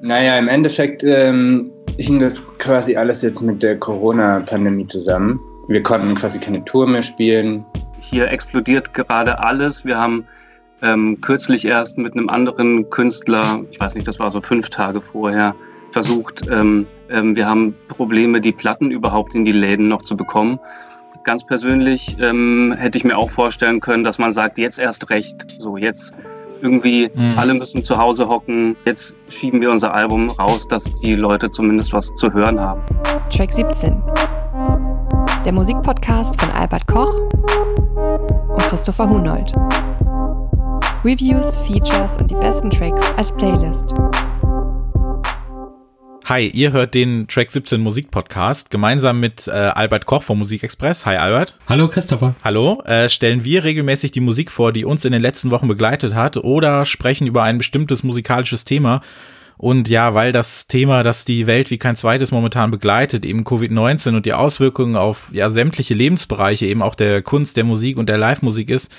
Naja, im Endeffekt ähm, hing das quasi alles jetzt mit der Corona-Pandemie zusammen. Wir konnten quasi keine Tour mehr spielen. Hier explodiert gerade alles. Wir haben ähm, kürzlich erst mit einem anderen Künstler, ich weiß nicht, das war so fünf Tage vorher, versucht. Ähm, ähm, wir haben Probleme, die Platten überhaupt in die Läden noch zu bekommen. Ganz persönlich ähm, hätte ich mir auch vorstellen können, dass man sagt, jetzt erst recht, so jetzt irgendwie mhm. alle müssen zu Hause hocken. Jetzt schieben wir unser Album raus, dass die Leute zumindest was zu hören haben. Track 17. Der Musikpodcast von Albert Koch und Christopher Hunold. Reviews, Features und die besten Tracks als Playlist. Hi, ihr hört den Track 17 Musik Podcast gemeinsam mit äh, Albert Koch vom Musikexpress. Hi Albert. Hallo Christopher. Hallo. Äh, stellen wir regelmäßig die Musik vor, die uns in den letzten Wochen begleitet hat oder sprechen über ein bestimmtes musikalisches Thema. Und ja, weil das Thema, das die Welt wie kein zweites momentan begleitet, eben Covid-19 und die Auswirkungen auf ja sämtliche Lebensbereiche, eben auch der Kunst, der Musik und der Live-Musik ist,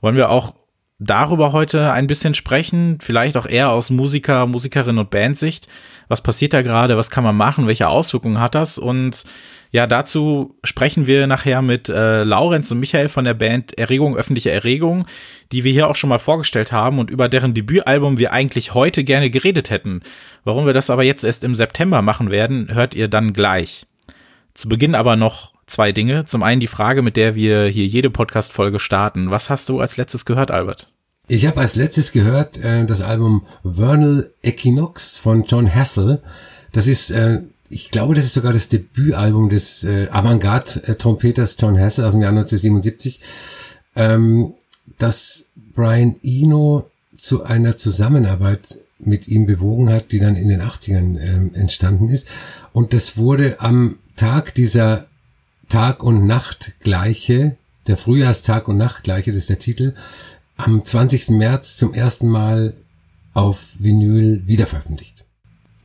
wollen wir auch darüber heute ein bisschen sprechen, vielleicht auch eher aus Musiker, Musikerin und Bandsicht. Was passiert da gerade? Was kann man machen? Welche Auswirkungen hat das? Und ja, dazu sprechen wir nachher mit äh, Laurenz und Michael von der Band Erregung, öffentliche Erregung, die wir hier auch schon mal vorgestellt haben und über deren Debütalbum wir eigentlich heute gerne geredet hätten. Warum wir das aber jetzt erst im September machen werden, hört ihr dann gleich. Zu Beginn aber noch zwei Dinge. Zum einen die Frage, mit der wir hier jede Podcast-Folge starten. Was hast du als letztes gehört, Albert? Ich habe als letztes gehört äh, das Album Vernal Equinox von John Hassel. Das ist, äh, ich glaube, das ist sogar das Debütalbum des äh, Avantgarde-Trompeters John Hassel aus dem Jahr 1977, ähm, das Brian Eno zu einer Zusammenarbeit mit ihm bewogen hat, die dann in den 80ern ähm, entstanden ist. Und das wurde am Tag dieser Tag- und Nachtgleiche, der Frühjahrstag- und Nachtgleiche, das ist der Titel, am 20. März zum ersten Mal auf Vinyl wiederveröffentlicht.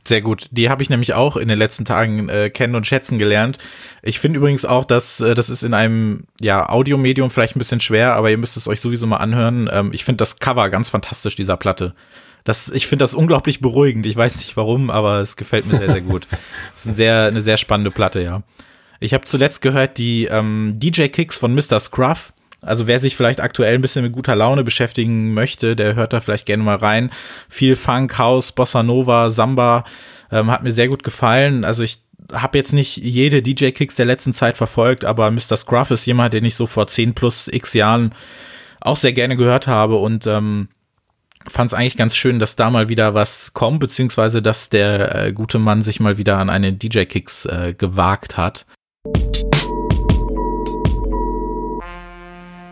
Sehr gut. Die habe ich nämlich auch in den letzten Tagen äh, kennen und schätzen gelernt. Ich finde übrigens auch, dass äh, das ist in einem ja Audiomedium vielleicht ein bisschen schwer, aber ihr müsst es euch sowieso mal anhören. Ähm, ich finde das Cover ganz fantastisch dieser Platte. Das, ich finde das unglaublich beruhigend. Ich weiß nicht warum, aber es gefällt mir sehr, sehr gut. Es ist ein sehr, eine sehr spannende Platte, ja. Ich habe zuletzt gehört die ähm, DJ Kicks von Mr. Scruff. Also wer sich vielleicht aktuell ein bisschen mit guter Laune beschäftigen möchte, der hört da vielleicht gerne mal rein. Viel Funk, House, Bossa Nova, Samba ähm, hat mir sehr gut gefallen. Also ich habe jetzt nicht jede DJ-Kicks der letzten Zeit verfolgt, aber Mr. Scruff ist jemand, den ich so vor 10 plus x Jahren auch sehr gerne gehört habe und ähm, fand es eigentlich ganz schön, dass da mal wieder was kommt, beziehungsweise dass der äh, gute Mann sich mal wieder an eine DJ-Kicks äh, gewagt hat. you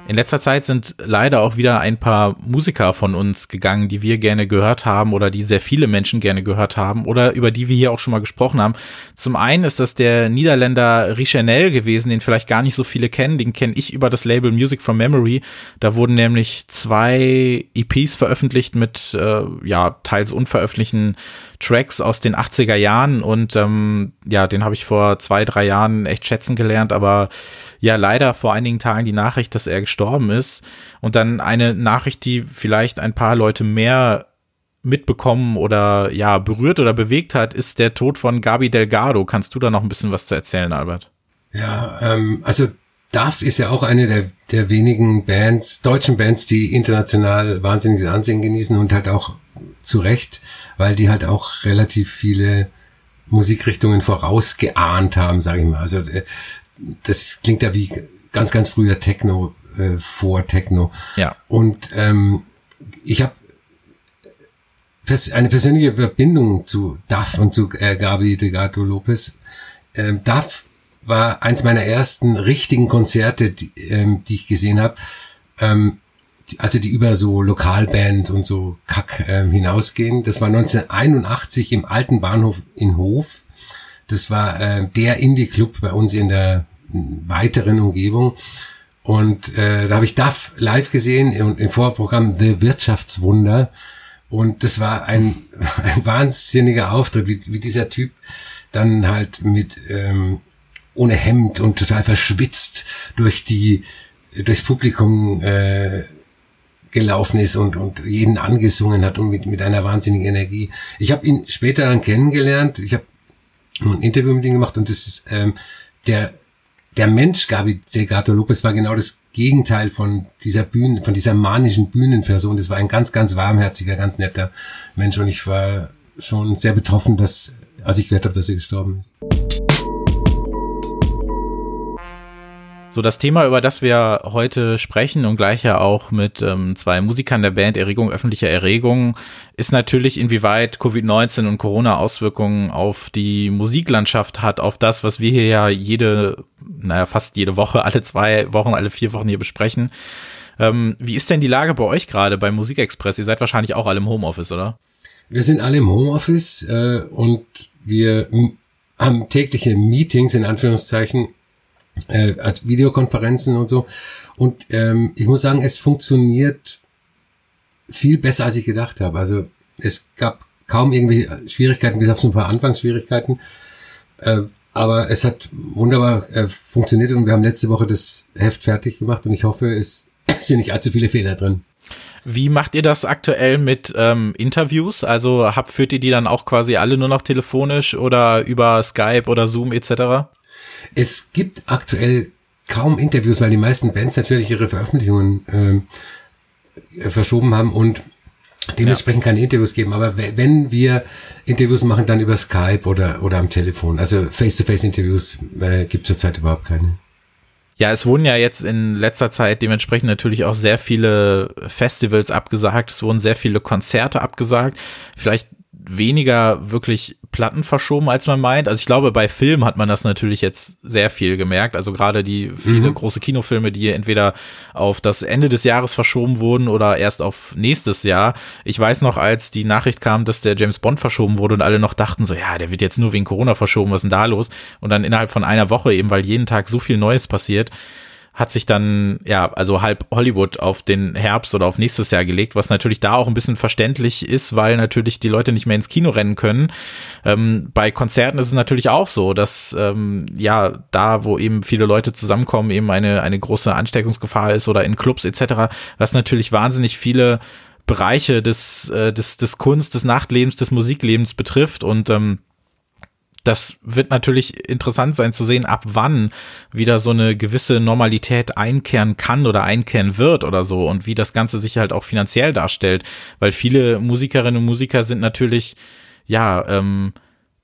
In letzter Zeit sind leider auch wieder ein paar Musiker von uns gegangen, die wir gerne gehört haben oder die sehr viele Menschen gerne gehört haben oder über die wir hier auch schon mal gesprochen haben. Zum einen ist das der Niederländer Richenel gewesen, den vielleicht gar nicht so viele kennen. Den kenne ich über das Label Music from Memory. Da wurden nämlich zwei EPs veröffentlicht mit äh, ja teils unveröffentlichten Tracks aus den 80er Jahren und ähm, ja, den habe ich vor zwei, drei Jahren echt schätzen gelernt, aber ja, leider vor einigen Tagen die Nachricht, dass er gestorben ist und dann eine Nachricht, die vielleicht ein paar Leute mehr mitbekommen oder ja, berührt oder bewegt hat, ist der Tod von Gabi Delgado. Kannst du da noch ein bisschen was zu erzählen, Albert? Ja, ähm, also Duff ist ja auch eine der, der wenigen Bands, deutschen Bands, die international wahnsinniges Ansehen genießen und halt auch zu Recht weil die halt auch relativ viele Musikrichtungen vorausgeahnt haben, sage ich mal. Also äh, das klingt ja wie ganz, ganz früher Techno äh, vor Techno. Ja. Und ähm, ich habe eine persönliche Verbindung zu Duff und zu äh, Gabi Delgado Lopez. Ähm, Duff war eins meiner ersten richtigen Konzerte, die, ähm, die ich gesehen habe. Ähm, also die über so Lokalband und so Kack ähm, hinausgehen. Das war 1981 im alten Bahnhof in Hof. Das war äh, der Indie-Club bei uns in der weiteren Umgebung. Und äh, da habe ich DAF live gesehen im, im Vorprogramm The Wirtschaftswunder. Und das war ein, ein wahnsinniger Auftritt, wie, wie dieser Typ dann halt mit ähm, ohne Hemd und total verschwitzt durch die durchs Publikum äh, gelaufen ist und, und jeden angesungen hat und mit, mit einer wahnsinnigen Energie. Ich habe ihn später dann kennengelernt. Ich habe ein Interview mit ihm gemacht und das ist ähm, der der Mensch Gabi Delgado Lopez war genau das Gegenteil von dieser Bühnen, von dieser manischen Bühnenperson. Das war ein ganz, ganz warmherziger, ganz netter Mensch und ich war schon sehr betroffen, dass, als ich gehört habe, dass er gestorben ist. So, das Thema, über das wir heute sprechen und gleich ja auch mit ähm, zwei Musikern der Band Erregung öffentlicher Erregung, ist natürlich, inwieweit Covid-19 und Corona Auswirkungen auf die Musiklandschaft hat, auf das, was wir hier ja jede, naja, fast jede Woche, alle zwei Wochen, alle vier Wochen hier besprechen. Ähm, wie ist denn die Lage bei euch gerade beim Musikexpress? Ihr seid wahrscheinlich auch alle im Homeoffice, oder? Wir sind alle im Homeoffice äh, und wir haben tägliche Meetings in Anführungszeichen äh, Videokonferenzen und so. Und ähm, ich muss sagen, es funktioniert viel besser, als ich gedacht habe. Also es gab kaum irgendwelche Schwierigkeiten, bis auf so ein paar Anfangsschwierigkeiten. Äh, aber es hat wunderbar äh, funktioniert und wir haben letzte Woche das Heft fertig gemacht und ich hoffe, es sind nicht allzu viele Fehler drin. Wie macht ihr das aktuell mit ähm, Interviews? Also habt, führt ihr die dann auch quasi alle nur noch telefonisch oder über Skype oder Zoom etc.? Es gibt aktuell kaum Interviews, weil die meisten Bands natürlich ihre Veröffentlichungen äh, verschoben haben und dementsprechend ja. keine Interviews geben. Aber wenn wir Interviews machen, dann über Skype oder, oder am Telefon. Also Face-to-Face-Interviews äh, gibt zurzeit überhaupt keine. Ja, es wurden ja jetzt in letzter Zeit dementsprechend natürlich auch sehr viele Festivals abgesagt, es wurden sehr viele Konzerte abgesagt. Vielleicht weniger wirklich Platten verschoben, als man meint. Also ich glaube, bei Filmen hat man das natürlich jetzt sehr viel gemerkt. Also gerade die viele mhm. große Kinofilme, die entweder auf das Ende des Jahres verschoben wurden oder erst auf nächstes Jahr. Ich weiß noch, als die Nachricht kam, dass der James Bond verschoben wurde und alle noch dachten so, ja, der wird jetzt nur wegen Corona verschoben, was ist denn da los? Und dann innerhalb von einer Woche eben, weil jeden Tag so viel Neues passiert, hat sich dann, ja, also halb Hollywood auf den Herbst oder auf nächstes Jahr gelegt, was natürlich da auch ein bisschen verständlich ist, weil natürlich die Leute nicht mehr ins Kino rennen können. Ähm, bei Konzerten ist es natürlich auch so, dass, ähm, ja, da, wo eben viele Leute zusammenkommen, eben eine, eine große Ansteckungsgefahr ist oder in Clubs etc., was natürlich wahnsinnig viele Bereiche des, äh, des, des Kunst, des Nachtlebens, des Musiklebens betrifft und, ähm, das wird natürlich interessant sein zu sehen, ab wann wieder so eine gewisse Normalität einkehren kann oder einkehren wird oder so und wie das Ganze sich halt auch finanziell darstellt, weil viele Musikerinnen und Musiker sind natürlich, ja, ähm,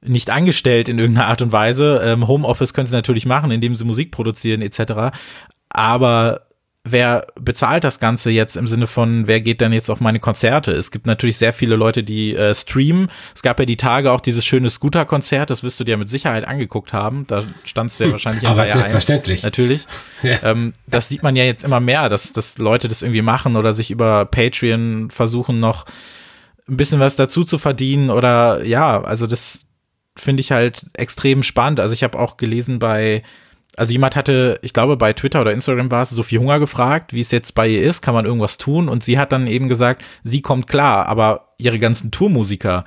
nicht angestellt in irgendeiner Art und Weise. Ähm, Homeoffice können sie natürlich machen, indem sie Musik produzieren etc. Aber wer bezahlt das Ganze jetzt im Sinne von, wer geht denn jetzt auf meine Konzerte? Es gibt natürlich sehr viele Leute, die äh, streamen. Es gab ja die Tage auch dieses schöne Scooter-Konzert, das wirst du dir mit Sicherheit angeguckt haben. Da standst du ja hm, wahrscheinlich Aber Reihe selbstverständlich. Ein, natürlich. Ja. Ähm, das sieht man ja jetzt immer mehr, dass, dass Leute das irgendwie machen oder sich über Patreon versuchen noch ein bisschen was dazu zu verdienen oder ja, also das finde ich halt extrem spannend. Also ich habe auch gelesen bei also jemand hatte, ich glaube bei Twitter oder Instagram war es, Sophie Hunger gefragt, wie es jetzt bei ihr ist, kann man irgendwas tun? Und sie hat dann eben gesagt, sie kommt klar, aber ihre ganzen Tourmusiker,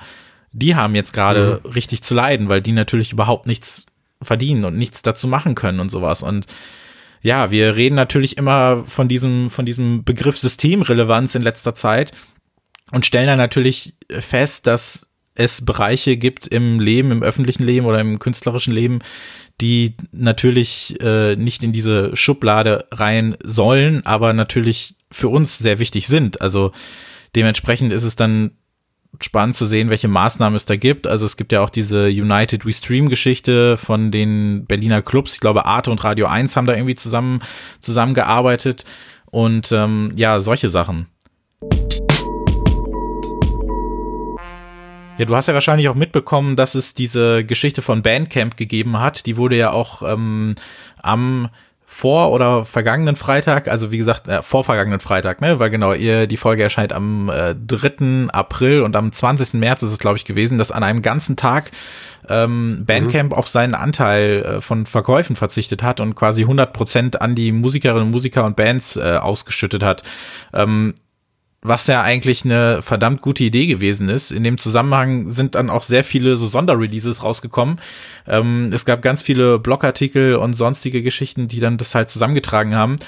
die haben jetzt gerade mhm. richtig zu leiden, weil die natürlich überhaupt nichts verdienen und nichts dazu machen können und sowas. Und ja, wir reden natürlich immer von diesem, von diesem Begriff Systemrelevanz in letzter Zeit und stellen dann natürlich fest, dass es Bereiche gibt im Leben, im öffentlichen Leben oder im künstlerischen Leben, die natürlich äh, nicht in diese Schublade rein sollen, aber natürlich für uns sehr wichtig sind. Also dementsprechend ist es dann spannend zu sehen, welche Maßnahmen es da gibt. Also es gibt ja auch diese United We Stream Geschichte von den Berliner Clubs. Ich glaube, Arte und Radio 1 haben da irgendwie zusammen zusammengearbeitet und ähm, ja, solche Sachen. Ja, du hast ja wahrscheinlich auch mitbekommen, dass es diese Geschichte von Bandcamp gegeben hat. Die wurde ja auch ähm, am vor oder vergangenen Freitag, also wie gesagt, äh, vorvergangenen Freitag, ne, weil genau, ihr, die Folge erscheint am äh, 3. April und am 20. März ist es, glaube ich, gewesen, dass an einem ganzen Tag ähm, Bandcamp mhm. auf seinen Anteil äh, von Verkäufen verzichtet hat und quasi 100 Prozent an die Musikerinnen und Musiker und Bands äh, ausgeschüttet hat. Ähm, was ja eigentlich eine verdammt gute Idee gewesen ist. In dem Zusammenhang sind dann auch sehr viele so Sonderreleases rausgekommen. Ähm, es gab ganz viele Blogartikel und sonstige Geschichten, die dann das halt zusammengetragen haben.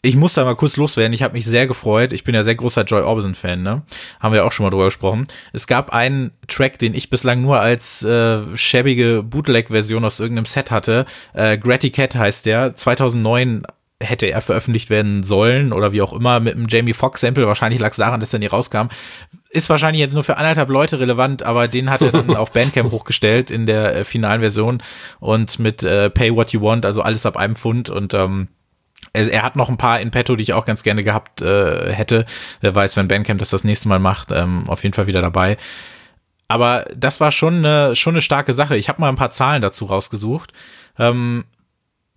ich muss da mal kurz loswerden. Ich habe mich sehr gefreut. Ich bin ja sehr großer Joy Orbison-Fan, ne? Haben wir auch schon mal drüber gesprochen. Es gab einen Track, den ich bislang nur als äh, schäbige Bootleg-Version aus irgendeinem Set hatte. Äh, Gratty Cat heißt der. 2009 hätte er veröffentlicht werden sollen oder wie auch immer mit einem Jamie Foxx Sample. Wahrscheinlich lag es daran, dass er nie rauskam. Ist wahrscheinlich jetzt nur für anderthalb Leute relevant, aber den hat er dann auf Bandcamp hochgestellt in der äh, finalen Version und mit äh, Pay What You Want, also alles ab einem Pfund und ähm, er, er hat noch ein paar in petto, die ich auch ganz gerne gehabt äh, hätte. Wer weiß, wenn Bandcamp das das nächste Mal macht, ähm, auf jeden Fall wieder dabei. Aber das war schon eine, schon eine starke Sache. Ich habe mal ein paar Zahlen dazu rausgesucht. Ähm,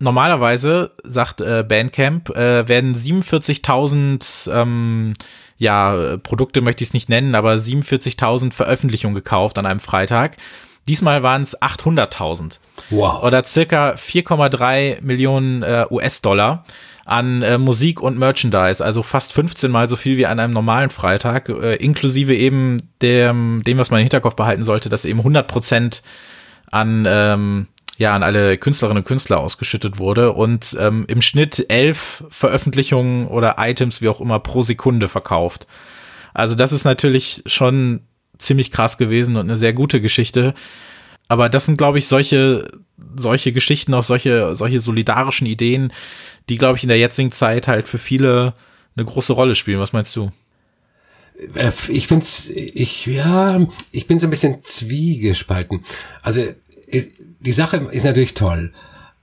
normalerweise, sagt äh, Bandcamp, äh, werden 47.000 ähm, ja, Produkte möchte ich es nicht nennen, aber 47.000 Veröffentlichungen gekauft an einem Freitag. Diesmal waren es 800.000. Wow. Oder circa 4,3 Millionen äh, US-Dollar an äh, Musik und Merchandise, also fast 15 mal so viel wie an einem normalen Freitag, äh, inklusive eben dem, dem, was man im Hinterkopf behalten sollte, dass eben 100 Prozent an ähm, ja an alle Künstlerinnen und Künstler ausgeschüttet wurde und ähm, im Schnitt elf Veröffentlichungen oder Items wie auch immer pro Sekunde verkauft. Also das ist natürlich schon ziemlich krass gewesen und eine sehr gute Geschichte. Aber das sind, glaube ich, solche, solche Geschichten, auch solche, solche solidarischen Ideen, die, glaube ich, in der jetzigen Zeit halt für viele eine große Rolle spielen. Was meinst du? Äh, ich bin's, ich, ja, ich bin so ein bisschen zwiegespalten. Also, die Sache ist natürlich toll,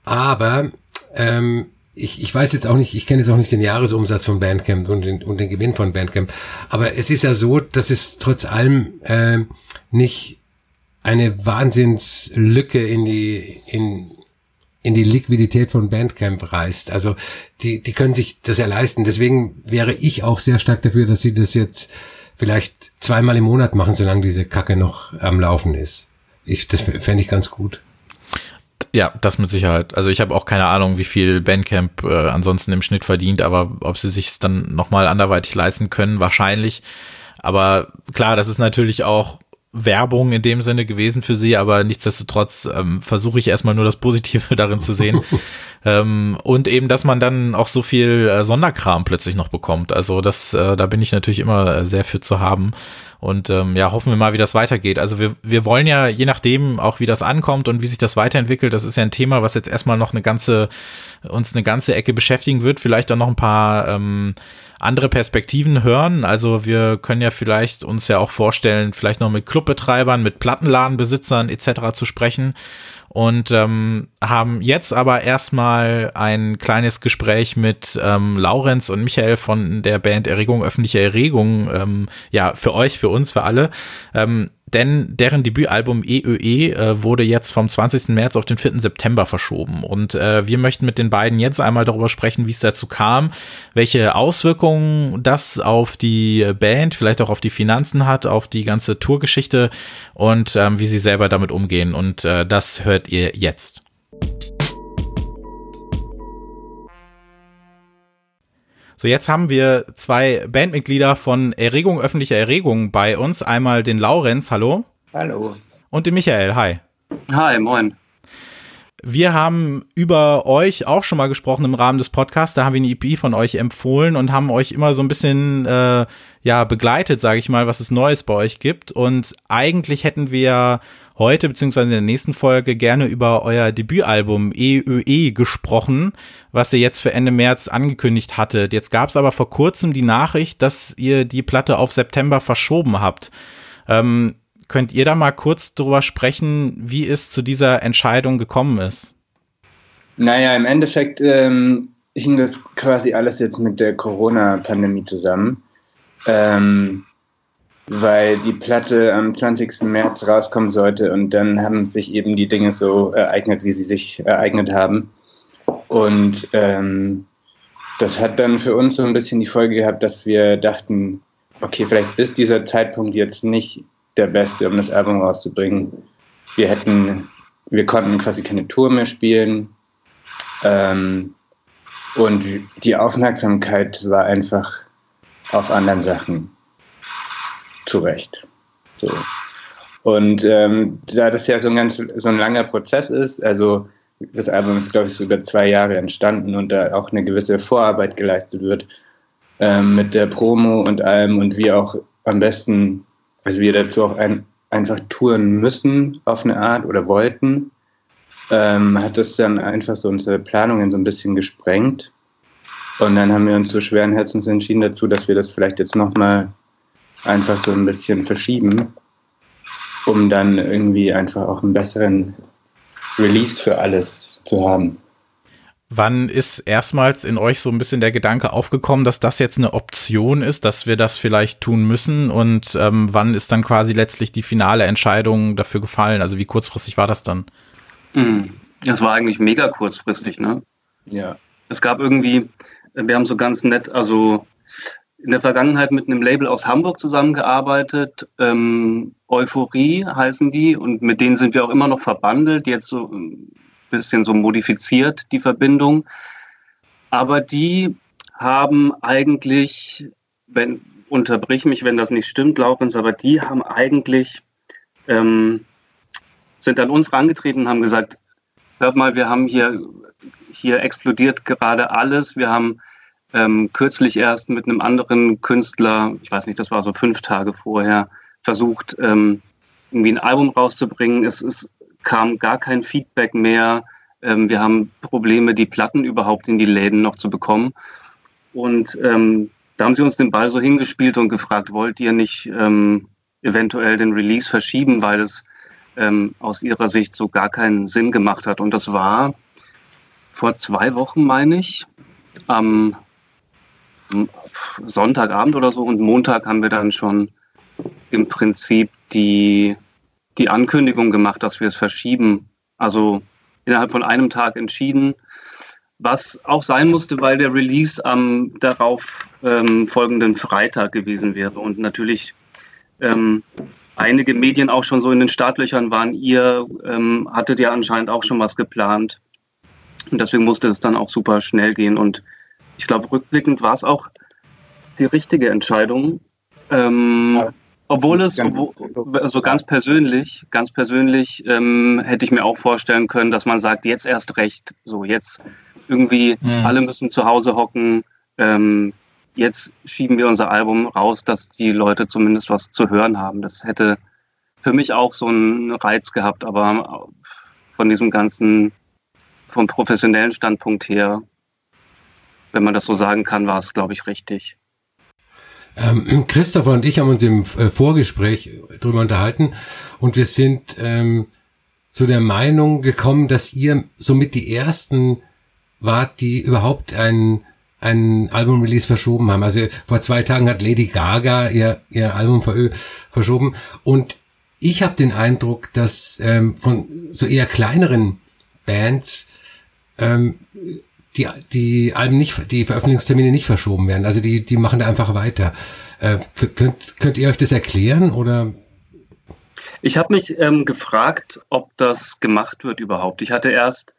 aber ähm, ich, ich weiß jetzt auch nicht, ich kenne jetzt auch nicht den Jahresumsatz von Bandcamp und den, und den Gewinn von Bandcamp, aber es ist ja so, dass es trotz allem äh, nicht eine Wahnsinnslücke in die in in die Liquidität von Bandcamp reißt. Also die die können sich das ja leisten. Deswegen wäre ich auch sehr stark dafür, dass sie das jetzt vielleicht zweimal im Monat machen, solange diese Kacke noch am Laufen ist. Ich das fände ich ganz gut. Ja, das mit Sicherheit. Also ich habe auch keine Ahnung, wie viel Bandcamp äh, ansonsten im Schnitt verdient, aber ob sie sich dann nochmal anderweitig leisten können, wahrscheinlich. Aber klar, das ist natürlich auch Werbung in dem Sinne gewesen für sie, aber nichtsdestotrotz ähm, versuche ich erstmal nur das Positive darin zu sehen. ähm, und eben, dass man dann auch so viel äh, Sonderkram plötzlich noch bekommt. Also das, äh, da bin ich natürlich immer äh, sehr für zu haben. Und ähm, ja, hoffen wir mal, wie das weitergeht. Also wir, wir wollen ja, je nachdem, auch wie das ankommt und wie sich das weiterentwickelt, das ist ja ein Thema, was jetzt erstmal noch eine ganze, uns eine ganze Ecke beschäftigen wird, vielleicht auch noch ein paar ähm, andere Perspektiven hören. Also wir können ja vielleicht uns ja auch vorstellen, vielleicht noch mit Clubbetreibern, mit Plattenladenbesitzern etc. zu sprechen und ähm, haben jetzt aber erstmal ein kleines Gespräch mit ähm, Laurenz und Michael von der Band Erregung, öffentliche Erregung, ähm, ja, für euch, für uns, für alle. Ähm, denn deren Debütalbum EÖE e, äh, wurde jetzt vom 20. März auf den 4. September verschoben. Und äh, wir möchten mit den beiden jetzt einmal darüber sprechen, wie es dazu kam, welche Auswirkungen das auf die Band, vielleicht auch auf die Finanzen hat, auf die ganze Tourgeschichte und ähm, wie sie selber damit umgehen. Und äh, das hört ihr jetzt. So, jetzt haben wir zwei Bandmitglieder von Erregung öffentlicher Erregung bei uns. Einmal den Laurenz, hallo. Hallo. Und den Michael, hi. Hi, moin. Wir haben über euch auch schon mal gesprochen im Rahmen des Podcasts. Da haben wir eine EP von euch empfohlen und haben euch immer so ein bisschen äh, ja begleitet, sage ich mal, was es Neues bei euch gibt. Und eigentlich hätten wir heute beziehungsweise in der nächsten Folge gerne über euer Debütalbum EÖE e gesprochen, was ihr jetzt für Ende März angekündigt hattet. Jetzt gab es aber vor kurzem die Nachricht, dass ihr die Platte auf September verschoben habt. Ähm, könnt ihr da mal kurz drüber sprechen, wie es zu dieser Entscheidung gekommen ist? Naja, im Endeffekt ähm, hing das quasi alles jetzt mit der Corona-Pandemie zusammen. Ähm, weil die Platte am 20. März rauskommen sollte und dann haben sich eben die Dinge so ereignet, wie sie sich ereignet haben. Und ähm, das hat dann für uns so ein bisschen die Folge gehabt, dass wir dachten, okay, vielleicht ist dieser Zeitpunkt jetzt nicht der beste, um das Album rauszubringen. Wir hätten, wir konnten quasi keine Tour mehr spielen. Ähm, und die Aufmerksamkeit war einfach auf anderen Sachen zu Recht. So. Und ähm, da das ja so ein ganz so ein langer Prozess ist, also das Album ist, glaube ich, so über zwei Jahre entstanden und da auch eine gewisse Vorarbeit geleistet wird ähm, mit der Promo und allem und wir auch am besten, also wir dazu auch ein, einfach touren müssen auf eine Art oder wollten, ähm, hat das dann einfach so unsere Planungen so ein bisschen gesprengt. Und dann haben wir uns so schweren Herzens entschieden dazu, dass wir das vielleicht jetzt nochmal einfach so ein bisschen verschieben, um dann irgendwie einfach auch einen besseren Release für alles zu haben. Wann ist erstmals in euch so ein bisschen der Gedanke aufgekommen, dass das jetzt eine Option ist, dass wir das vielleicht tun müssen? Und ähm, wann ist dann quasi letztlich die finale Entscheidung dafür gefallen? Also wie kurzfristig war das dann? Hm, das war eigentlich mega kurzfristig, ne? Ja. Es gab irgendwie, wir haben so ganz nett, also in der Vergangenheit mit einem Label aus Hamburg zusammengearbeitet. Ähm, Euphorie heißen die und mit denen sind wir auch immer noch verbandelt. Jetzt so bisschen so modifiziert, die Verbindung. Aber die haben eigentlich, wenn, unterbrich mich, wenn das nicht stimmt, Laurens, aber die haben eigentlich, ähm, sind an uns rangetreten und haben gesagt, hört mal, wir haben hier, hier explodiert gerade alles. Wir haben ähm, kürzlich erst mit einem anderen Künstler, ich weiß nicht, das war so fünf Tage vorher, versucht, ähm, irgendwie ein Album rauszubringen. Es ist kam gar kein Feedback mehr. Ähm, wir haben Probleme, die Platten überhaupt in die Läden noch zu bekommen. Und ähm, da haben sie uns den Ball so hingespielt und gefragt, wollt ihr nicht ähm, eventuell den Release verschieben, weil es ähm, aus ihrer Sicht so gar keinen Sinn gemacht hat. Und das war vor zwei Wochen, meine ich, am Sonntagabend oder so. Und Montag haben wir dann schon im Prinzip die die Ankündigung gemacht, dass wir es verschieben. Also innerhalb von einem Tag entschieden, was auch sein musste, weil der Release am darauf ähm, folgenden Freitag gewesen wäre und natürlich ähm, einige Medien auch schon so in den Startlöchern waren. Ihr ähm, hattet ja anscheinend auch schon was geplant und deswegen musste es dann auch super schnell gehen und ich glaube, rückblickend war es auch die richtige Entscheidung. Ähm, ja. Obwohl es, obwohl, also ganz persönlich, ganz persönlich ähm, hätte ich mir auch vorstellen können, dass man sagt, jetzt erst recht, so jetzt irgendwie mhm. alle müssen zu Hause hocken, ähm, jetzt schieben wir unser Album raus, dass die Leute zumindest was zu hören haben. Das hätte für mich auch so einen Reiz gehabt, aber von diesem ganzen, vom professionellen Standpunkt her, wenn man das so sagen kann, war es, glaube ich, richtig. Ähm, Christopher und ich haben uns im äh, Vorgespräch drüber unterhalten und wir sind ähm, zu der Meinung gekommen, dass ihr somit die ersten wart, die überhaupt ein ein Album-Release verschoben haben. Also vor zwei Tagen hat Lady Gaga ihr, ihr Album verschoben und ich habe den Eindruck, dass ähm, von so eher kleineren Bands ähm, die, die Alben nicht, die Veröffentlichungstermine nicht verschoben werden. Also die, die machen da einfach weiter. Äh, könnt, könnt ihr euch das erklären oder? Ich habe mich ähm, gefragt, ob das gemacht wird überhaupt. Ich hatte erst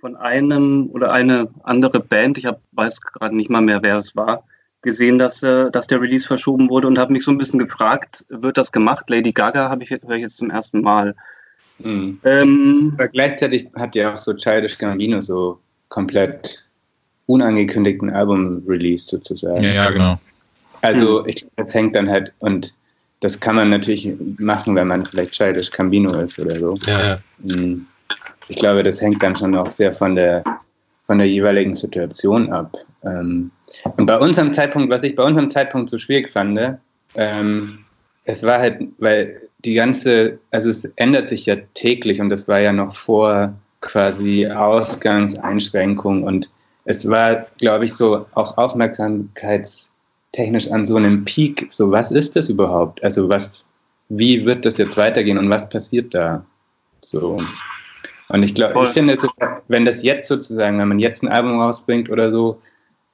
von einem oder eine andere Band, ich hab, weiß gerade nicht mal mehr, wer es war, gesehen, dass, äh, dass der Release verschoben wurde und habe mich so ein bisschen gefragt, wird das gemacht? Lady Gaga habe ich, höre ich jetzt zum ersten Mal. Mhm. Ähm, Aber gleichzeitig hat ja auch so Childish Gambino so komplett unangekündigten Album-Release sozusagen. Ja, ja, genau. Also ich glaube, das hängt dann halt, und das kann man natürlich machen, wenn man vielleicht Childish Cambino ist oder so. Ja, ja. Hm. Ich glaube, das hängt dann schon auch sehr von der, von der jeweiligen Situation ab. Ähm, und bei unserem Zeitpunkt, was ich bei unserem Zeitpunkt so schwierig fand, ähm, es war halt, weil die ganze, also es ändert sich ja täglich und das war ja noch vor quasi Ausgangseinschränkung und es war, glaube ich, so auch aufmerksamkeitstechnisch an so einem Peak. So, was ist das überhaupt? Also, was, wie wird das jetzt weitergehen und was passiert da? So. Und ich glaube, ich finde, wenn das jetzt sozusagen, wenn man jetzt ein Album rausbringt oder so,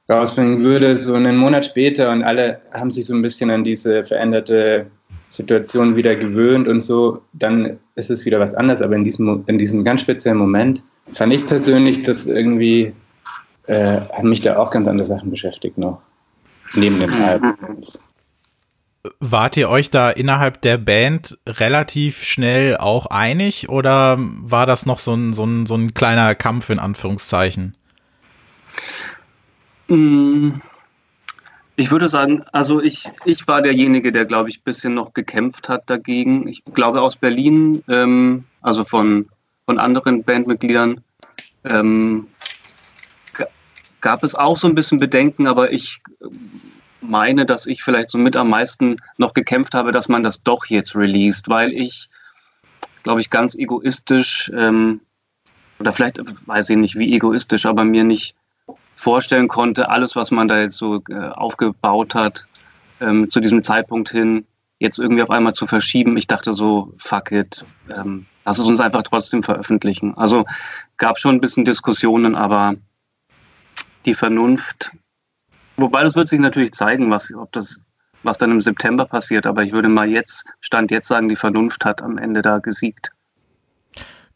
rausbringen würde, so einen Monat später und alle haben sich so ein bisschen an diese veränderte Situation wieder gewöhnt und so, dann ist es wieder was anderes. Aber in diesem, in diesem ganz speziellen Moment fand ich persönlich, dass irgendwie, äh, haben mich da auch ganz andere Sachen beschäftigt noch. Neben dem Album. Wart ihr euch da innerhalb der Band relativ schnell auch einig oder war das noch so ein, so ein, so ein kleiner Kampf in Anführungszeichen? Mm, ich würde sagen, also ich, ich war derjenige, der, glaube ich, ein bisschen noch gekämpft hat dagegen. Ich glaube aus Berlin, ähm, also von, von anderen Bandmitgliedern, ähm, gab es auch so ein bisschen Bedenken, aber ich meine, dass ich vielleicht so mit am meisten noch gekämpft habe, dass man das doch jetzt released, weil ich, glaube ich, ganz egoistisch, ähm, oder vielleicht weiß ich nicht, wie egoistisch, aber mir nicht vorstellen konnte, alles, was man da jetzt so äh, aufgebaut hat, ähm, zu diesem Zeitpunkt hin, jetzt irgendwie auf einmal zu verschieben. Ich dachte so, fuck it, ähm, lass es uns einfach trotzdem veröffentlichen. Also gab schon ein bisschen Diskussionen, aber die Vernunft Wobei das wird sich natürlich zeigen, was, ob das, was dann im September passiert. Aber ich würde mal jetzt, Stand jetzt sagen, die Vernunft hat am Ende da gesiegt.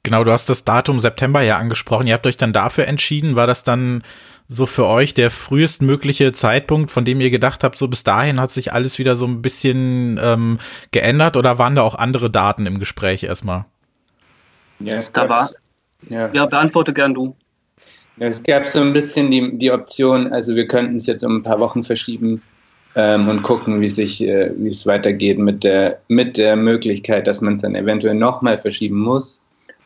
Genau, du hast das Datum September ja angesprochen. Ihr habt euch dann dafür entschieden. War das dann so für euch der frühestmögliche Zeitpunkt, von dem ihr gedacht habt, so bis dahin hat sich alles wieder so ein bisschen ähm, geändert oder waren da auch andere Daten im Gespräch erstmal? Ja, da war. Ja. ja, beantworte gern du. Es gab so ein bisschen die, die Option, also wir könnten es jetzt um ein paar Wochen verschieben ähm, und gucken, wie sich, äh, wie es weitergeht mit der, mit der Möglichkeit, dass man es dann eventuell nochmal verschieben muss.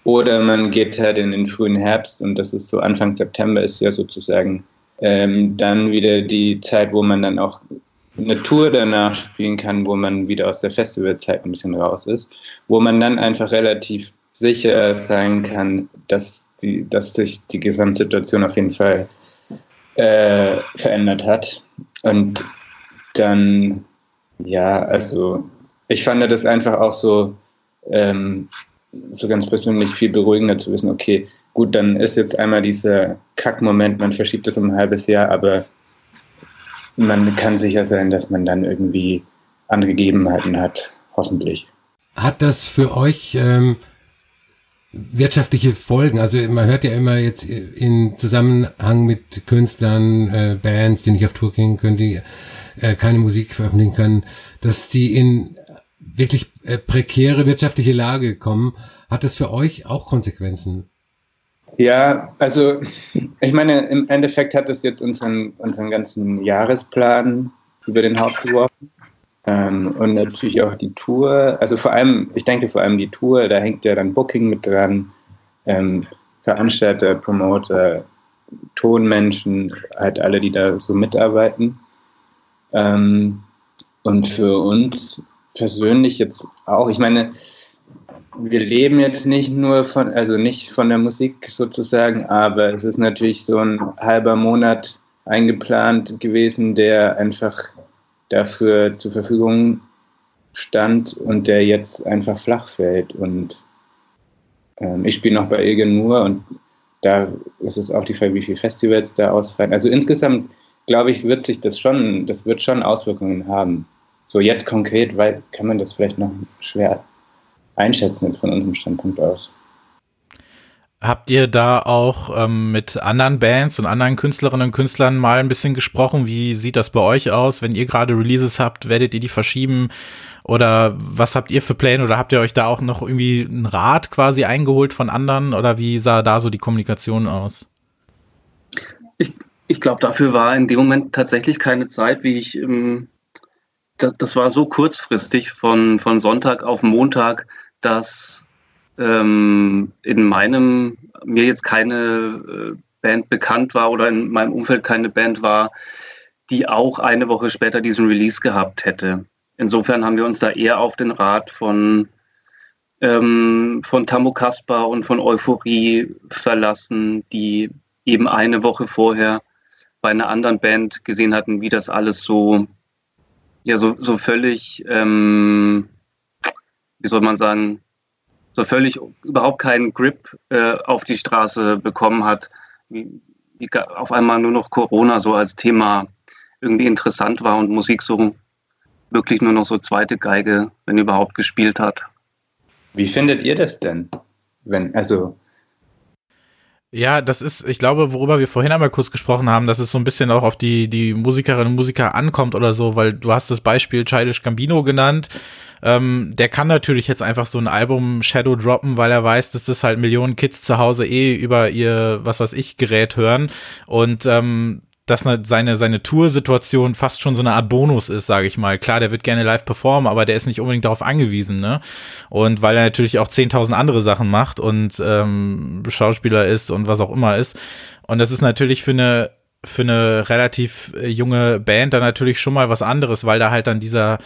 Oder man geht halt in den frühen Herbst und das ist so Anfang September ist ja sozusagen ähm, dann wieder die Zeit, wo man dann auch eine Tour danach spielen kann, wo man wieder aus der Festivalzeit ein bisschen raus ist, wo man dann einfach relativ sicher sein kann, dass die, dass sich die Gesamtsituation auf jeden Fall äh, verändert hat. Und dann, ja, also ich fand das einfach auch so, ähm, so ganz persönlich viel beruhigender zu wissen, okay, gut, dann ist jetzt einmal dieser Kackmoment, man verschiebt es um ein halbes Jahr, aber man kann sicher sein, dass man dann irgendwie andere Gegebenheiten hat, hoffentlich. Hat das für euch ähm, wirtschaftliche Folgen. Also man hört ja immer jetzt in Zusammenhang mit Künstlern, äh, Bands, die nicht auf Tour gehen können, die äh, keine Musik veröffentlichen können, dass die in wirklich äh, prekäre wirtschaftliche Lage kommen. Hat das für euch auch Konsequenzen? Ja, also ich meine, im Endeffekt hat es jetzt unseren, unseren ganzen Jahresplan über den Haufen geworfen. Ähm, und natürlich auch die Tour, also vor allem, ich denke vor allem die Tour, da hängt ja dann Booking mit dran, ähm, Veranstalter, Promoter, Tonmenschen, halt alle, die da so mitarbeiten. Ähm, und für uns persönlich jetzt auch, ich meine, wir leben jetzt nicht nur von, also nicht von der Musik sozusagen, aber es ist natürlich so ein halber Monat eingeplant gewesen, der einfach dafür zur Verfügung stand und der jetzt einfach flach fällt. Und ähm, ich spiele noch bei Ilgen nur und da ist es auch die Frage, wie viele Festivals da ausfallen. Also insgesamt glaube ich, wird sich das schon, das wird schon Auswirkungen haben. So jetzt konkret, weil kann man das vielleicht noch schwer einschätzen jetzt von unserem Standpunkt aus. Habt ihr da auch ähm, mit anderen Bands und anderen Künstlerinnen und Künstlern mal ein bisschen gesprochen? Wie sieht das bei euch aus? Wenn ihr gerade Releases habt, werdet ihr die verschieben? Oder was habt ihr für Pläne? Oder habt ihr euch da auch noch irgendwie einen Rat quasi eingeholt von anderen? Oder wie sah da so die Kommunikation aus? Ich, ich glaube, dafür war in dem Moment tatsächlich keine Zeit, wie ich, ähm, das, das war so kurzfristig von, von Sonntag auf Montag, dass ähm, in meinem, mir jetzt keine äh, Band bekannt war oder in meinem Umfeld keine Band war, die auch eine Woche später diesen Release gehabt hätte. Insofern haben wir uns da eher auf den Rat von, ähm, von Tammo Kaspar und von Euphorie verlassen, die eben eine Woche vorher bei einer anderen Band gesehen hatten, wie das alles so, ja, so, so völlig, ähm, wie soll man sagen, so völlig überhaupt keinen Grip äh, auf die Straße bekommen hat, wie, wie auf einmal nur noch Corona so als Thema irgendwie interessant war und Musik so wirklich nur noch so zweite Geige, wenn überhaupt, gespielt hat. Wie findet ihr das denn? Wenn, also Ja, das ist, ich glaube, worüber wir vorhin einmal kurz gesprochen haben, dass es so ein bisschen auch auf die, die Musikerinnen und Musiker ankommt oder so, weil du hast das Beispiel Childish Gambino genannt. Ähm, der kann natürlich jetzt einfach so ein Album Shadow droppen, weil er weiß, dass das halt Millionen Kids zu Hause eh über ihr, was weiß ich, Gerät hören. Und ähm, dass seine, seine Tour-Situation fast schon so eine Art Bonus ist, sage ich mal. Klar, der wird gerne live performen, aber der ist nicht unbedingt darauf angewiesen, ne? Und weil er natürlich auch 10.000 andere Sachen macht und ähm, Schauspieler ist und was auch immer ist. Und das ist natürlich für eine für eine relativ äh, junge Band dann natürlich schon mal was anderes, weil da halt dann dieser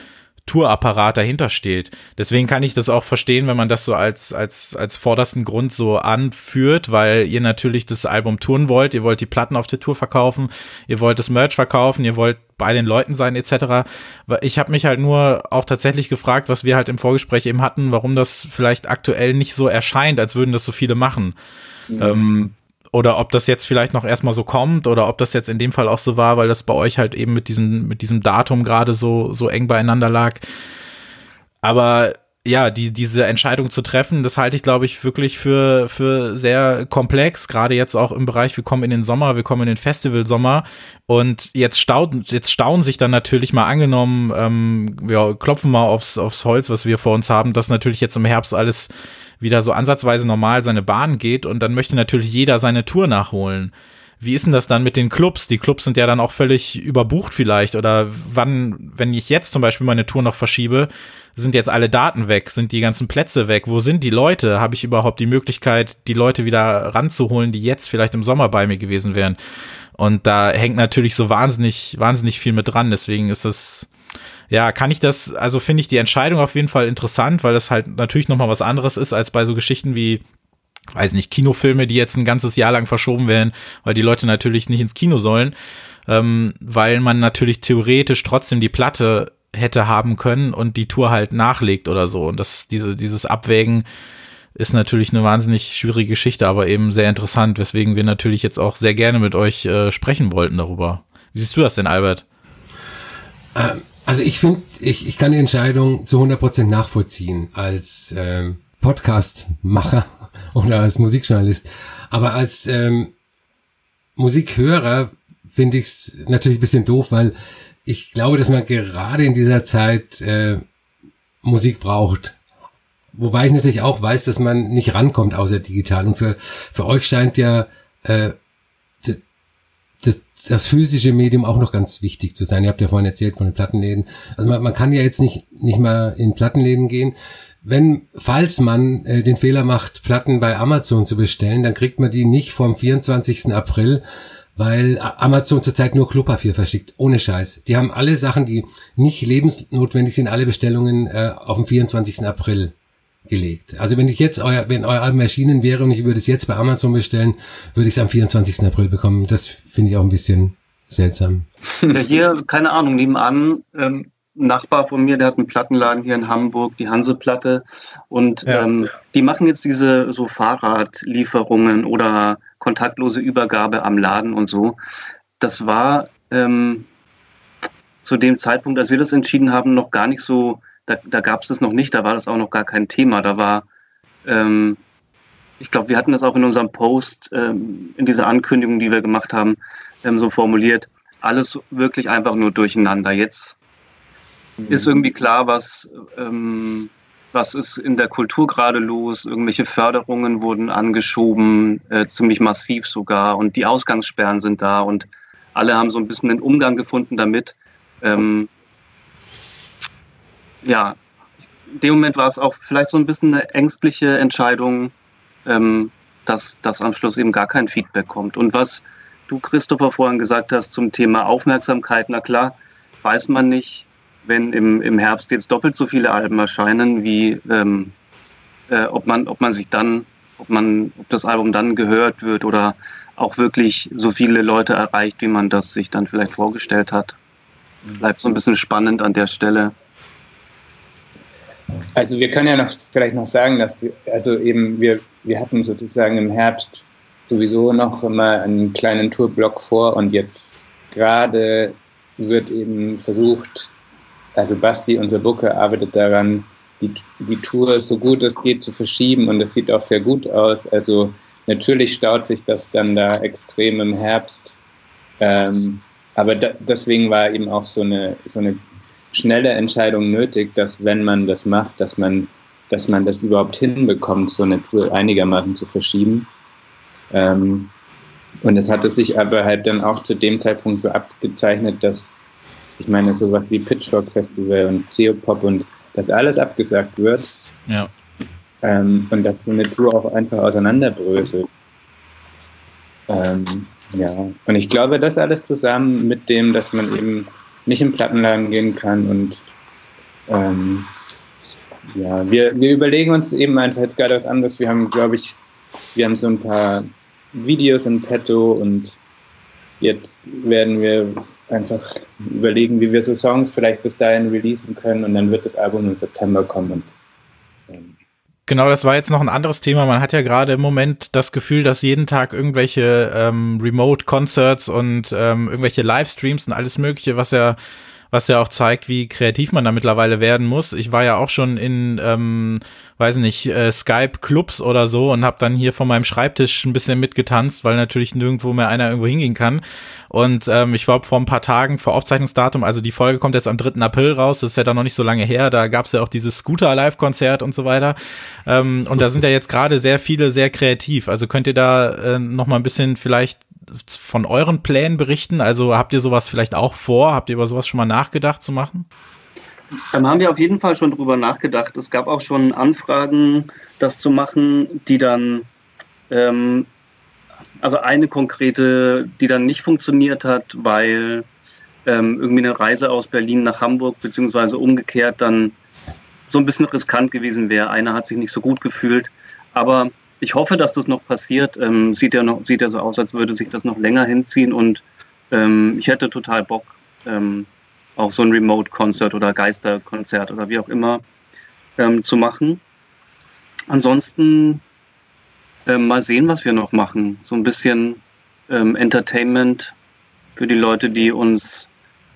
Tourapparat dahinter steht. Deswegen kann ich das auch verstehen, wenn man das so als, als, als vordersten Grund so anführt, weil ihr natürlich das Album touren wollt, ihr wollt die Platten auf der Tour verkaufen, ihr wollt das Merch verkaufen, ihr wollt bei den Leuten sein etc. Ich habe mich halt nur auch tatsächlich gefragt, was wir halt im Vorgespräch eben hatten, warum das vielleicht aktuell nicht so erscheint, als würden das so viele machen. Mhm. Ähm, oder ob das jetzt vielleicht noch erstmal so kommt oder ob das jetzt in dem Fall auch so war, weil das bei euch halt eben mit diesem, mit diesem Datum gerade so, so eng beieinander lag. Aber ja, die, diese Entscheidung zu treffen, das halte ich, glaube ich, wirklich für, für sehr komplex. Gerade jetzt auch im Bereich, wir kommen in den Sommer, wir kommen in den Festivalsommer und jetzt staunen, jetzt staunen sich dann natürlich mal angenommen, ähm, wir klopfen mal aufs, aufs Holz, was wir vor uns haben, dass natürlich jetzt im Herbst alles wieder so ansatzweise normal seine Bahn geht und dann möchte natürlich jeder seine Tour nachholen. Wie ist denn das dann mit den Clubs? Die Clubs sind ja dann auch völlig überbucht vielleicht. Oder wann, wenn ich jetzt zum Beispiel meine Tour noch verschiebe, sind jetzt alle Daten weg? Sind die ganzen Plätze weg? Wo sind die Leute? Habe ich überhaupt die Möglichkeit, die Leute wieder ranzuholen, die jetzt vielleicht im Sommer bei mir gewesen wären? Und da hängt natürlich so wahnsinnig, wahnsinnig viel mit dran. Deswegen ist das, ja, kann ich das, also finde ich die Entscheidung auf jeden Fall interessant, weil das halt natürlich nochmal was anderes ist als bei so Geschichten wie, weiß nicht, Kinofilme, die jetzt ein ganzes Jahr lang verschoben werden, weil die Leute natürlich nicht ins Kino sollen, ähm, weil man natürlich theoretisch trotzdem die Platte hätte haben können und die Tour halt nachlegt oder so. Und das, diese, dieses Abwägen ist natürlich eine wahnsinnig schwierige Geschichte, aber eben sehr interessant, weswegen wir natürlich jetzt auch sehr gerne mit euch äh, sprechen wollten darüber. Wie siehst du das denn, Albert? Ähm, also ich finde, ich, ich kann die Entscheidung zu 100% nachvollziehen als ähm, Podcast-Macher oder als Musikjournalist. Aber als ähm, Musikhörer finde ich es natürlich ein bisschen doof, weil ich glaube, dass man gerade in dieser Zeit äh, Musik braucht. Wobei ich natürlich auch weiß, dass man nicht rankommt außer digital. Und für, für euch scheint ja äh, das, physische Medium auch noch ganz wichtig zu sein. Ihr habt ja vorhin erzählt von den Plattenläden. Also man, man kann ja jetzt nicht, nicht mal in Plattenläden gehen. Wenn, falls man äh, den Fehler macht, Platten bei Amazon zu bestellen, dann kriegt man die nicht vom 24. April, weil Amazon zurzeit nur Klopapier verschickt, ohne Scheiß. Die haben alle Sachen, die nicht lebensnotwendig sind, alle Bestellungen äh, auf den 24. April gelegt. Also wenn ich jetzt euer, wenn euer Album erschienen wäre und ich würde es jetzt bei Amazon bestellen, würde ich es am 24. April bekommen. Das finde ich auch ein bisschen seltsam. Ja, hier, keine Ahnung, nebenan, ähm, Nachbar von mir, der hat einen Plattenladen hier in Hamburg, die Hanseplatte. Und ja. ähm, die machen jetzt diese so Fahrradlieferungen oder kontaktlose Übergabe am Laden und so. Das war ähm, zu dem Zeitpunkt, als wir das entschieden haben, noch gar nicht so da, da gab es das noch nicht, da war das auch noch gar kein Thema. Da war, ähm, ich glaube, wir hatten das auch in unserem Post, ähm, in dieser Ankündigung, die wir gemacht haben, ähm, so formuliert, alles wirklich einfach nur durcheinander. Jetzt mhm. ist irgendwie klar, was, ähm, was ist in der Kultur gerade los. Irgendwelche Förderungen wurden angeschoben, äh, ziemlich massiv sogar, und die Ausgangssperren sind da und alle haben so ein bisschen einen Umgang gefunden damit. Ähm, ja, in dem Moment war es auch vielleicht so ein bisschen eine ängstliche Entscheidung, ähm, dass, dass am Schluss eben gar kein Feedback kommt. Und was du, Christopher, vorhin gesagt hast zum Thema Aufmerksamkeit, na klar, weiß man nicht, wenn im, im Herbst jetzt doppelt so viele Alben erscheinen, wie ähm, äh, ob, man, ob man sich dann, ob man, ob das Album dann gehört wird oder auch wirklich so viele Leute erreicht, wie man das sich dann vielleicht vorgestellt hat. Bleibt so ein bisschen spannend an der Stelle. Also wir können ja noch vielleicht noch sagen, dass also eben wir, wir hatten sozusagen im Herbst sowieso noch immer einen kleinen Tourblock vor und jetzt gerade wird eben versucht, also Basti, unser Booker, arbeitet daran, die, die Tour so gut es geht zu verschieben und das sieht auch sehr gut aus. Also natürlich staut sich das dann da extrem im Herbst. Ähm, aber da, deswegen war eben auch so eine, so eine schnelle Entscheidung nötig, dass wenn man das macht, dass man, dass man das überhaupt hinbekommt, so eine so einigermaßen zu verschieben. Ähm, und es hatte sich aber halt dann auch zu dem Zeitpunkt so abgezeichnet, dass ich meine, sowas wie Pitchfork Festival und CO-Pop und das alles abgesagt wird. Ja. Ähm, und dass so eine Tour auch einfach auseinanderbröselt. Ähm, ja, und ich glaube, das alles zusammen mit dem, dass man eben nicht im Plattenladen gehen kann und ähm, ja, wir, wir überlegen uns eben einfach jetzt gerade was anderes. Wir haben, glaube ich, wir haben so ein paar Videos in petto und jetzt werden wir einfach überlegen, wie wir so Songs vielleicht bis dahin releasen können und dann wird das Album im September kommen. Und, ähm Genau, das war jetzt noch ein anderes Thema. Man hat ja gerade im Moment das Gefühl, dass jeden Tag irgendwelche ähm, Remote-Concerts und ähm, irgendwelche Livestreams und alles Mögliche, was ja was ja auch zeigt, wie kreativ man da mittlerweile werden muss. Ich war ja auch schon in, ähm, weiß nicht, äh, Skype-Clubs oder so und habe dann hier von meinem Schreibtisch ein bisschen mitgetanzt, weil natürlich nirgendwo mehr einer irgendwo hingehen kann. Und ähm, ich war vor ein paar Tagen vor Aufzeichnungsdatum, also die Folge kommt jetzt am 3. April raus, das ist ja dann noch nicht so lange her, da gab's ja auch dieses Scooter-Live-Konzert und so weiter. Ähm, und da sind ja jetzt gerade sehr viele sehr kreativ. Also könnt ihr da äh, noch mal ein bisschen vielleicht von euren Plänen berichten? Also habt ihr sowas vielleicht auch vor? Habt ihr über sowas schon mal nachgedacht zu machen? Dann haben wir auf jeden Fall schon drüber nachgedacht. Es gab auch schon Anfragen, das zu machen, die dann, ähm, also eine konkrete, die dann nicht funktioniert hat, weil ähm, irgendwie eine Reise aus Berlin nach Hamburg, beziehungsweise umgekehrt dann so ein bisschen riskant gewesen wäre. Einer hat sich nicht so gut gefühlt. Aber ich hoffe, dass das noch passiert. Ähm, sieht, ja noch, sieht ja so aus, als würde sich das noch länger hinziehen und ähm, ich hätte total Bock, ähm, auch so ein Remote-Konzert oder Geisterkonzert oder wie auch immer ähm, zu machen. Ansonsten ähm, mal sehen, was wir noch machen. So ein bisschen ähm, Entertainment für die Leute, die uns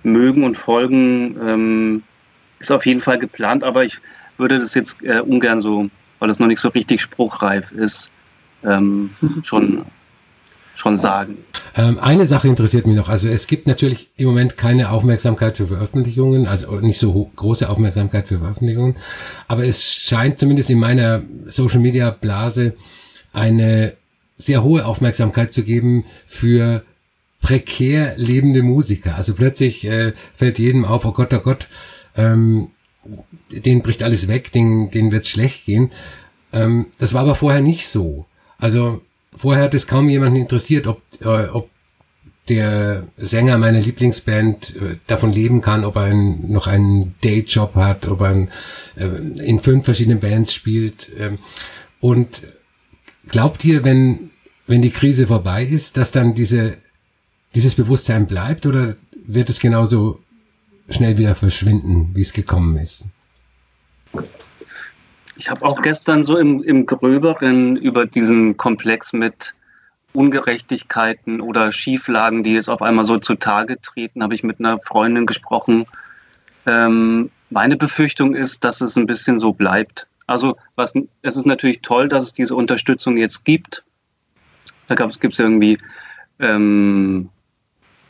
mögen und folgen, ist auf jeden Fall geplant, aber ich würde das jetzt äh, ungern so weil es noch nicht so richtig spruchreif ist, ähm, schon, schon sagen. Ähm, eine Sache interessiert mich noch. Also es gibt natürlich im Moment keine Aufmerksamkeit für Veröffentlichungen, also nicht so große Aufmerksamkeit für Veröffentlichungen, aber es scheint zumindest in meiner Social Media Blase eine sehr hohe Aufmerksamkeit zu geben für prekär lebende Musiker. Also plötzlich äh, fällt jedem auf, oh Gott, oh Gott, ähm, denen bricht alles weg, denen, denen wird's schlecht gehen. Ähm, das war aber vorher nicht so. Also vorher hat es kaum jemanden interessiert, ob, äh, ob der Sänger meiner Lieblingsband äh, davon leben kann, ob er ein, noch einen Dayjob hat, ob er ein, äh, in fünf verschiedenen Bands spielt. Ähm, und glaubt ihr, wenn, wenn die Krise vorbei ist, dass dann diese, dieses Bewusstsein bleibt oder wird es genauso schnell wieder verschwinden, wie es gekommen ist. Ich habe auch gestern so im, im Gröberen über diesen Komplex mit Ungerechtigkeiten oder Schieflagen, die jetzt auf einmal so zutage treten, habe ich mit einer Freundin gesprochen. Ähm, meine Befürchtung ist, dass es ein bisschen so bleibt. Also was, es ist natürlich toll, dass es diese Unterstützung jetzt gibt. Da gibt es irgendwie ähm,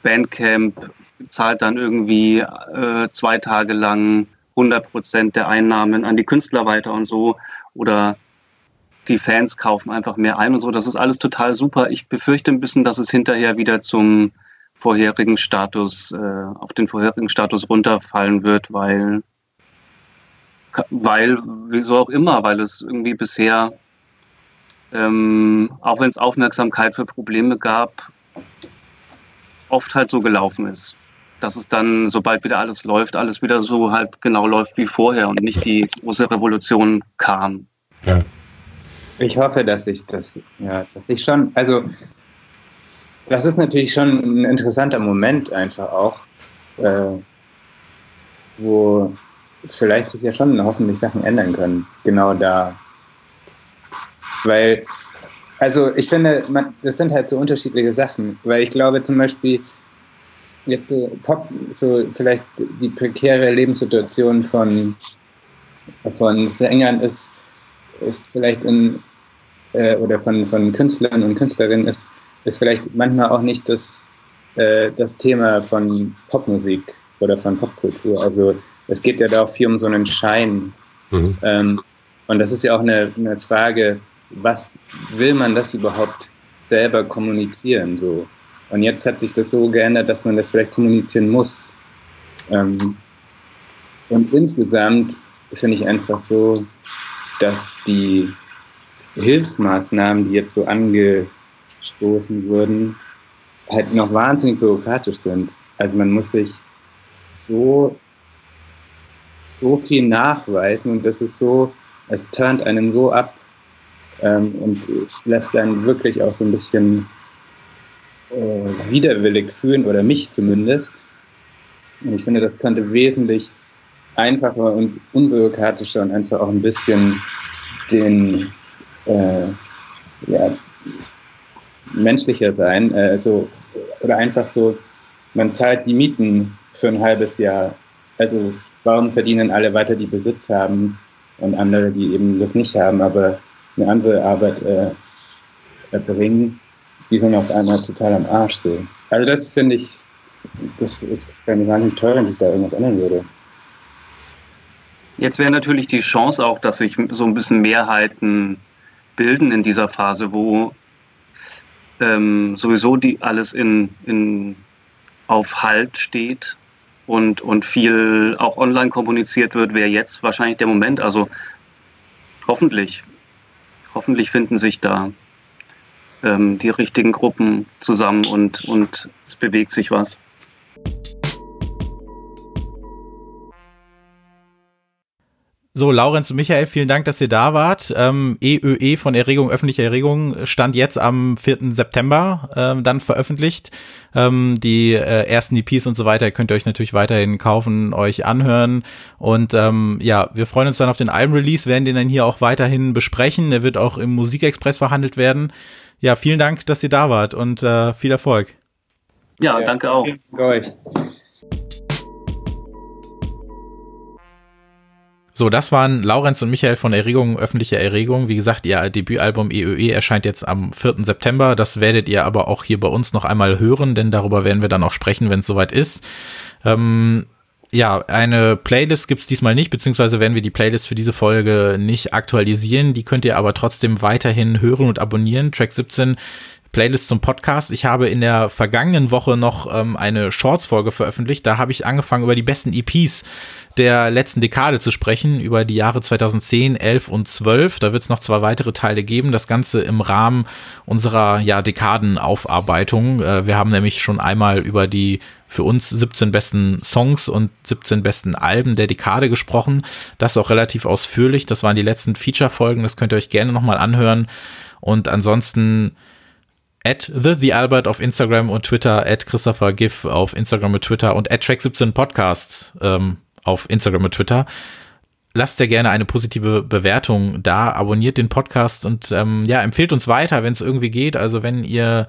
Bandcamp, zahlt dann irgendwie äh, zwei Tage lang 100 Prozent der Einnahmen an die Künstler weiter und so. Oder die Fans kaufen einfach mehr ein und so. Das ist alles total super. Ich befürchte ein bisschen, dass es hinterher wieder zum vorherigen Status, äh, auf den vorherigen Status runterfallen wird, weil, weil, wieso auch immer, weil es irgendwie bisher, ähm, auch wenn es Aufmerksamkeit für Probleme gab, oft halt so gelaufen ist dass es dann, sobald wieder alles läuft, alles wieder so halt genau läuft wie vorher und nicht die große Revolution kam. Ja. Ich hoffe, dass ich das, ja, dass ich schon, also das ist natürlich schon ein interessanter Moment einfach auch, äh, wo vielleicht sich ja schon hoffentlich Sachen ändern können, genau da. Weil, also ich finde, man, das sind halt so unterschiedliche Sachen, weil ich glaube zum Beispiel, jetzt so Pop, so vielleicht die prekäre Lebenssituation von, von Sängern ist, ist vielleicht in, äh, oder von, von Künstlern und Künstlerinnen ist, ist vielleicht manchmal auch nicht das, äh, das Thema von Popmusik oder von Popkultur. Also es geht ja da auch viel um so einen Schein. Mhm. Ähm, und das ist ja auch eine, eine Frage, was will man das überhaupt selber kommunizieren? So. Und jetzt hat sich das so geändert, dass man das vielleicht kommunizieren muss. Ähm, und insgesamt finde ich einfach so, dass die Hilfsmaßnahmen, die jetzt so angestoßen wurden, halt noch wahnsinnig bürokratisch sind. Also man muss sich so, so viel nachweisen und das ist so, es turnt einen so ab ähm, und lässt dann wirklich auch so ein bisschen äh, widerwillig fühlen, oder mich zumindest. Und ich finde, das könnte wesentlich einfacher und unbürokratischer und einfach auch ein bisschen den äh, ja, menschlicher sein. Äh, also, oder einfach so, man zahlt die Mieten für ein halbes Jahr. Also warum verdienen alle weiter, die Besitz haben und andere, die eben das nicht haben, aber eine andere Arbeit äh, erbringen, die sind auf einmal total am Arsch. So. Also das finde ich, das wäre mir wahnsinnig teuer, wenn sich da irgendwas ändern würde. Jetzt wäre natürlich die Chance auch, dass sich so ein bisschen Mehrheiten bilden in dieser Phase, wo ähm, sowieso die alles in, in, auf Halt steht und, und viel auch online kommuniziert wird, wäre jetzt wahrscheinlich der Moment. Also hoffentlich, hoffentlich finden sich da ähm, die richtigen Gruppen zusammen und, und es bewegt sich was. So, Laurenz und Michael, vielen Dank, dass ihr da wart. Ähm, EÖE e von Erregung, öffentliche Erregung, stand jetzt am 4. September ähm, dann veröffentlicht. Ähm, die äh, ersten EPs und so weiter könnt ihr euch natürlich weiterhin kaufen, euch anhören. Und ähm, ja, wir freuen uns dann auf den Album-Release, werden den dann hier auch weiterhin besprechen. Der wird auch im Musikexpress verhandelt werden. Ja, vielen Dank, dass ihr da wart und äh, viel Erfolg. Ja, danke auch. Danke euch. So, das waren Laurenz und Michael von Erregung, öffentliche Erregung. Wie gesagt, ihr Debütalbum EÖE e erscheint jetzt am 4. September. Das werdet ihr aber auch hier bei uns noch einmal hören, denn darüber werden wir dann auch sprechen, wenn es soweit ist. Ähm, ja, eine Playlist gibt's diesmal nicht, beziehungsweise werden wir die Playlist für diese Folge nicht aktualisieren. Die könnt ihr aber trotzdem weiterhin hören und abonnieren. Track 17 Playlist zum Podcast. Ich habe in der vergangenen Woche noch ähm, eine Shorts-Folge veröffentlicht. Da habe ich angefangen, über die besten EPs der letzten Dekade zu sprechen, über die Jahre 2010, 11 und 12. Da wird es noch zwei weitere Teile geben. Das Ganze im Rahmen unserer ja, Dekadenaufarbeitung. Äh, wir haben nämlich schon einmal über die für uns 17 besten Songs und 17 besten Alben der Dekade gesprochen. Das auch relativ ausführlich. Das waren die letzten Feature-Folgen. Das könnt ihr euch gerne nochmal anhören. Und ansonsten at the, the Albert auf Instagram und Twitter, at Christopher Giff auf Instagram und Twitter und at Track17 Podcast ähm, auf Instagram und Twitter lasst ja gerne eine positive Bewertung da, abonniert den Podcast und ähm, ja, empfehlt uns weiter, wenn es irgendwie geht. Also wenn ihr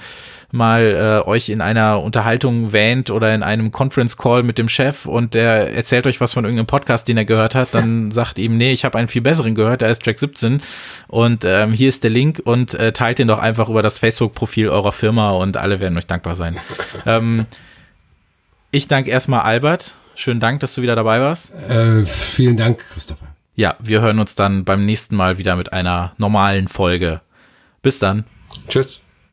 mal äh, euch in einer Unterhaltung wähnt oder in einem Conference Call mit dem Chef und der erzählt euch was von irgendeinem Podcast, den er gehört hat, dann sagt ihm, nee, ich habe einen viel besseren gehört, der ist Track 17 und ähm, hier ist der Link und äh, teilt den doch einfach über das Facebook-Profil eurer Firma und alle werden euch dankbar sein. ähm, ich danke erstmal Albert Schönen Dank, dass du wieder dabei warst. Äh, vielen Dank, Christopher. Ja, wir hören uns dann beim nächsten Mal wieder mit einer normalen Folge. Bis dann. Tschüss.